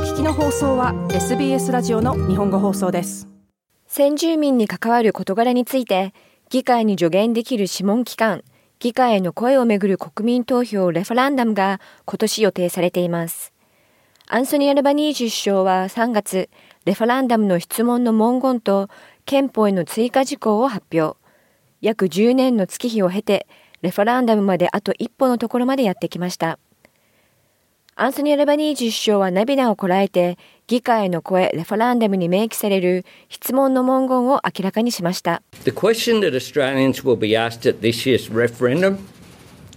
お聞きの放送は SBS ラジオの日本語放送です。先住民に関わる事柄について議会に助言できる諮問機関議会への声をめぐる国民投票レファランダムが今年予定されています。アンソニー・アルバニージ首相は3月レファランダムの質問の文言と憲法への追加事項を発表。約10年の月日を経てレファランダムまであと一歩のところまでやってきました。アンソニー・アルバニージ首相は涙をこらえて、議会への声、レファランダムに明記される質問の文言を明らかにしました。The question that Australians will be asked at this year's referendum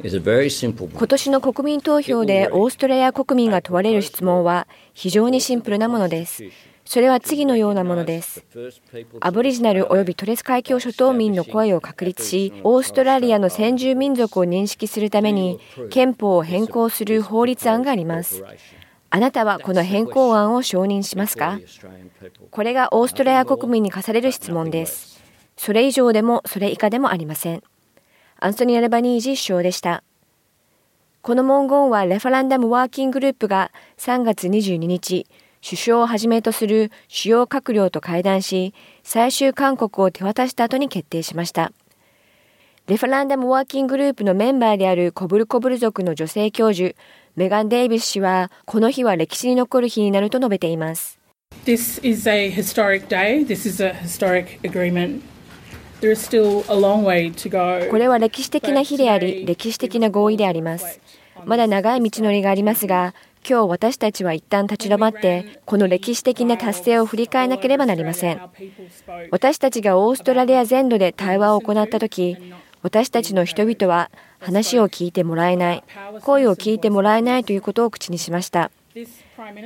今年の国民投票でオーストラリア国民が問われる質問は非常にシンプルなものです。それは次のようなものです。アボリジナル及びトレス海峡諸島民の声を確立し、オーストラリアの先住民族を認識するために憲法を変更する法律案があります。あなたはこの変更案を承認しますか？これがオーストラリア国民に課される質問です。それ以上でもそれ以下でもありません。アンソニー・アルバニージ首相でした。この文言はレファランダムワーキンググループが3月22日、首相をはじめとする主要閣僚と会談し、最終勧告を手渡した後に決定しました。レファランダムワーキンググループのメンバーであるコブルコブル族の女性教授、メガン・デイビス氏は、この日は歴史に残る日になると述べています。This is a historic day. This is a historic agreement. これは歴史的な日であり、歴史的な合意であります。まだ長い道のりがありますが、今日私たちは一旦立ち止まって、この歴史的な達成を振り返らなければなりません。私たちがオーストラリア全土で対話を行ったとき、私たちの人々は話を聞いてもらえない、声を聞いてもらえないということを口にしました。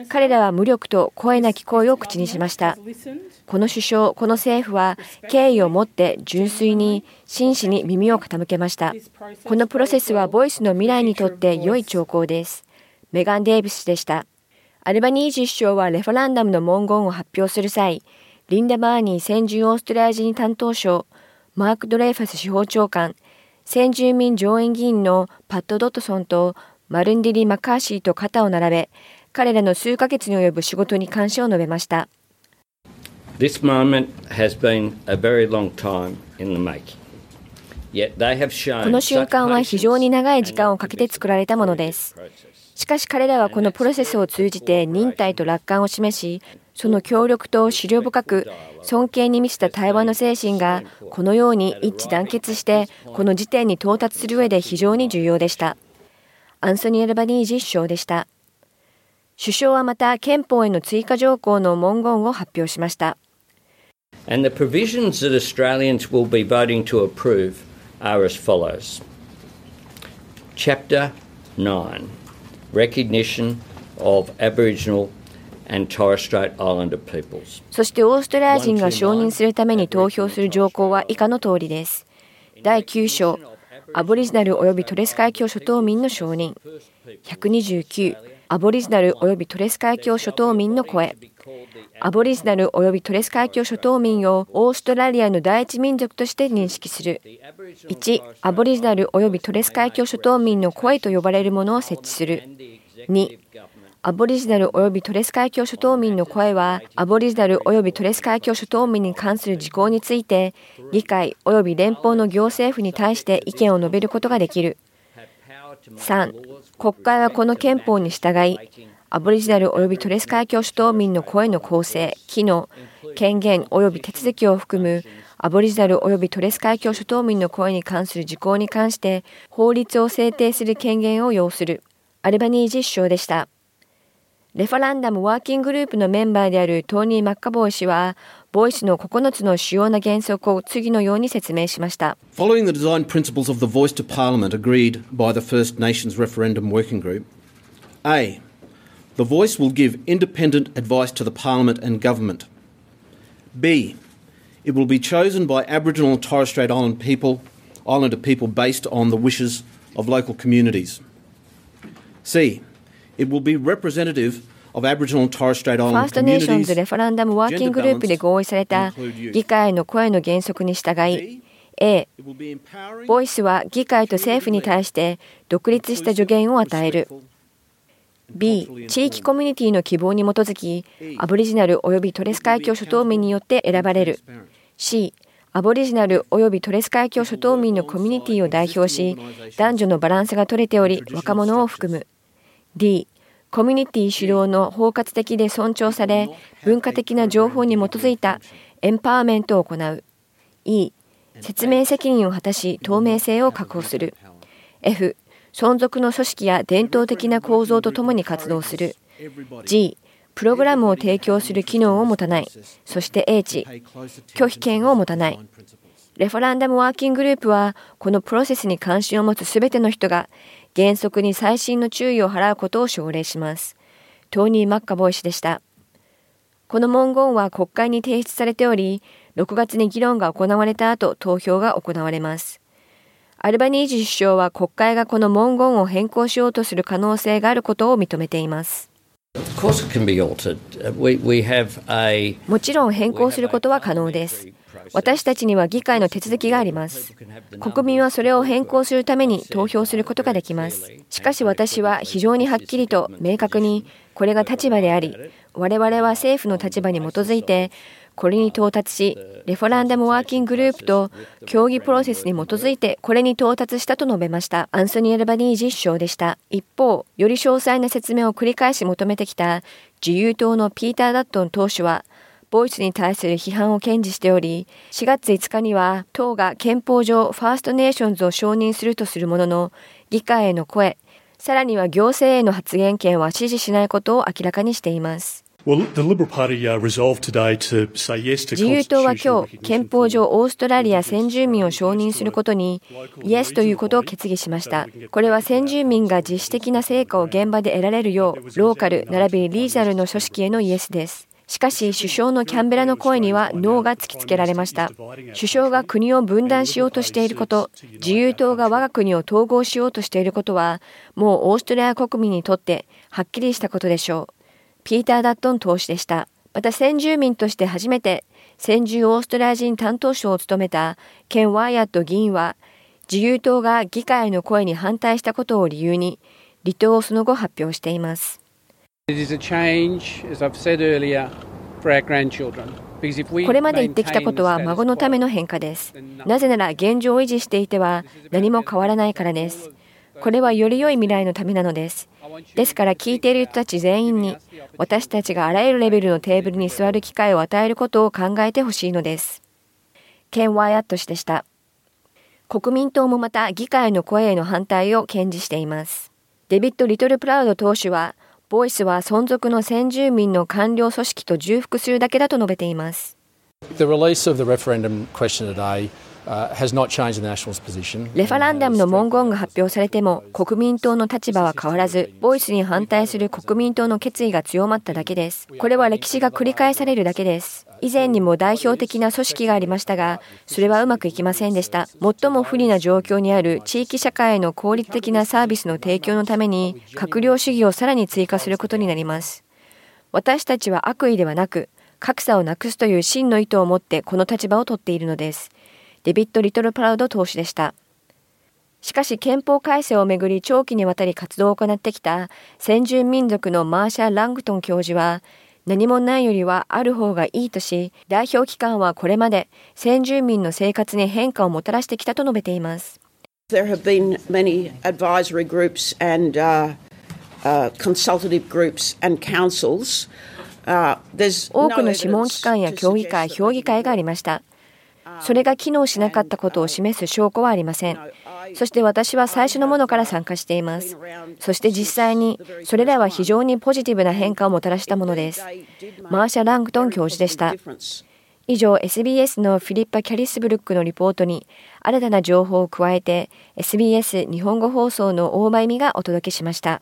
彼らは無力と声なき声を口にしました。この首相、この政府は敬意を持って純粋に真摯に耳を傾けました。このプロセスはボイスの未来にとって良い兆候です。メガン・デイビスでした。アルバニージー首相はレファランダムの文言を発表する際、リンダ・バーニー先住オーストラリア人担当省、マーク・ドレイファス司法長官、先住民上院議員のパッド・ドットソンとマルンディリ・マカーシーと肩を並べ、彼らの数ヶ月に及ぶ仕事に感謝を述べました。This moment has been a very long time in the making. この瞬間は非常に長い時間をかけて作られたものです。しかし彼らはこのプロセスを通じて忍耐と楽観を示し、その協力と思慮深く尊敬に満ちた対話の精神がこのように一致団結してこの時点に到達する上で非常に重要でした。アンソニー・アルバニージ首相でした。首相はまた憲法への追加条項の文言を発表しました。And the provisions that Australians will be voting to approve are as follows. Chapter 9 recognition of Aboriginal and Torres Strait Islander peoples. そしてオーストラリア人が承認するために投票する条項は以下の通りです。第9章、アボリジナル及びトレス海峡諸島民の承認。129、アボリジナル及びトレス海峡諸島民の声。アボリジナル及びトレス海峡諸島民をオーストラリアの第一民族として認識する。1、アボリジナル及びトレス海峡諸島民の声と呼ばれるものを設置する。2、アボリジナル及びトレス海峡諸島民の声は、アボリジナル及びトレス海峡諸島民に関する事項について、議会及び連邦の行政府に対して意見を述べることができる。3、国会はこの憲法に従い、アボリジナル及びトレス海峡諸島民の声の構成、機能、権限及び手続きを含むアボリジナル及びトレス海峡諸島民の声に関する事項に関して法律を制定する権限を要する。アルバニージ首相でした。レファランダムワーキンググループのメンバーであるトーニー・マッカボー氏は、ボイスの9つの主要な原則を次のように説明しました。A. The voice will give independent advice to the Parliament and Government. B. It will be chosen by Aboriginal and Torres Strait Island people, Islander people based on the wishes of local communities. C. It will be representative of Aboriginal and Torres Strait Island ファーストネーションズレファランダムワーキンググループで合意された議会の声の原則に従い A ボイスは議会と政府に対して独立した助言を与える B、地域コミュニティの希望に基づき、アボリジナル及びトレス海峡諸島民によって選ばれる。C、アボリジナル及びトレス海峡諸島民のコミュニティを代表し、男女のバランスが取れており、若者を含む。D、コミュニティ主導の包括的で尊重され、文化的な情報に基づいたエンパワーメントを行う。E、説明責任を果たし透明性を確保する。F、存続の組織や伝統的な構造とともに活動する。G、プログラムを提供する機能を持たない。そして H、拒否権を持たない。レファランダムワーキンググループは、このプロセスに関心を持つすべての人が、原則に細心の注意を払うことを奨励します。トーニー・マッカボイ氏でした。この文言は国会に提出されており、6月に議論が行われた後、投票が行われます。アルバニージ首相は国会がこの文言を変更しようとする可能性があることを認めています。もちろん変更することは可能です。私たちには議会の手続きがあります。国民はそれを変更するために投票することができます。しかし私は非常にはっきりと明確にこれが立場であり、我々は政府の立場に基づいてこれに到達し、 Referendum Working Group と協議プロセスに基づいてこれに到達したと述べました。アンソニー・エルバニージ首相でした。一方、より詳細な説明を繰り返し求めてきた自由党のピーター・ダットン党首は、 Voice に対する批判を堅持しており、4月5日には党が憲法上ファーストネーションズを承認するとするものの、議会への声、さらには行政への発言権は支持しないことを明らかにしています。自由党は今日、憲法上オーストラリア先住民を承認することに、イエスということを決議しました。これは先住民が自主的な成果を現場で得られるよう、ローカル並びにリージャルの組織へのイエスです。しかし首相のキャンベラの声にはノーが突きつけられました首相が国を分断しようとしていること自由党が我が国を統合しようとしていることはもうオーストラリア国民にとってはっきりしたことでしょうピーター・ダットン党首でした。また先住民として初めて先住オーストラリア人担当省を務めたケン・ワイアット議員は自由党が議会の声に反対したことを理由に離党をその後発表しています。これまで言ってきたことは孫のための変化です。なぜなら現状を維持していては何も変わらないからです。これはより良い未来のためなのです。ですから聞いている人たち全員に私たちがあらゆるレベルのテーブルに座る機会を与えることを考えてほしいのです。ケン・ワイアット氏でした。国民党もまた議会の声への反対を堅持しています。デビッド・リトル・プラウド党首は、ボイスは存続の先住民の官僚組織と重複するだけだと述べています。The release of the referendum question today レファランダムの文言が発表されても国民党の立場は変わらずボイスに反対する国民党の決意が強まっただけです。これは歴史が繰り返されるだけです。以前にも代表的な組織がありましたがそれはうまくいきませんでした。最も不利な状況にある地域社会への効率的なサービスの提供のために閣僚主義をさらに追加することになります。私たちは悪意ではなく格差をなくすという真の意図を持ってこの立場を取っているのですデビッド・リトル・プラウド党首でした。しかし憲法改正をめぐり長期にわたり活動を行ってきた先住民族のマーシャ・ラングトン教授は何もないよりはある方がいいとし代表機関はこれまで先住民の生活に変化をもたらしてきたと述べています。There have been many advisory groups and、uh, uh, consultative groups and councils. Uh, 多くの諮問機関や協議会、評議会がありました。それが機能しなかったことを示す証拠はありません。そして私は最初のものから参加しています。そして実際にそれらは非常にポジティブな変化をもたらしたものです。マーシャ・ラングトン教授でした。以上、SBS のフィリッパ・キャリスブルックのリポートに新たな情報を加えて SBS 日本語放送の大前美がお届けしました。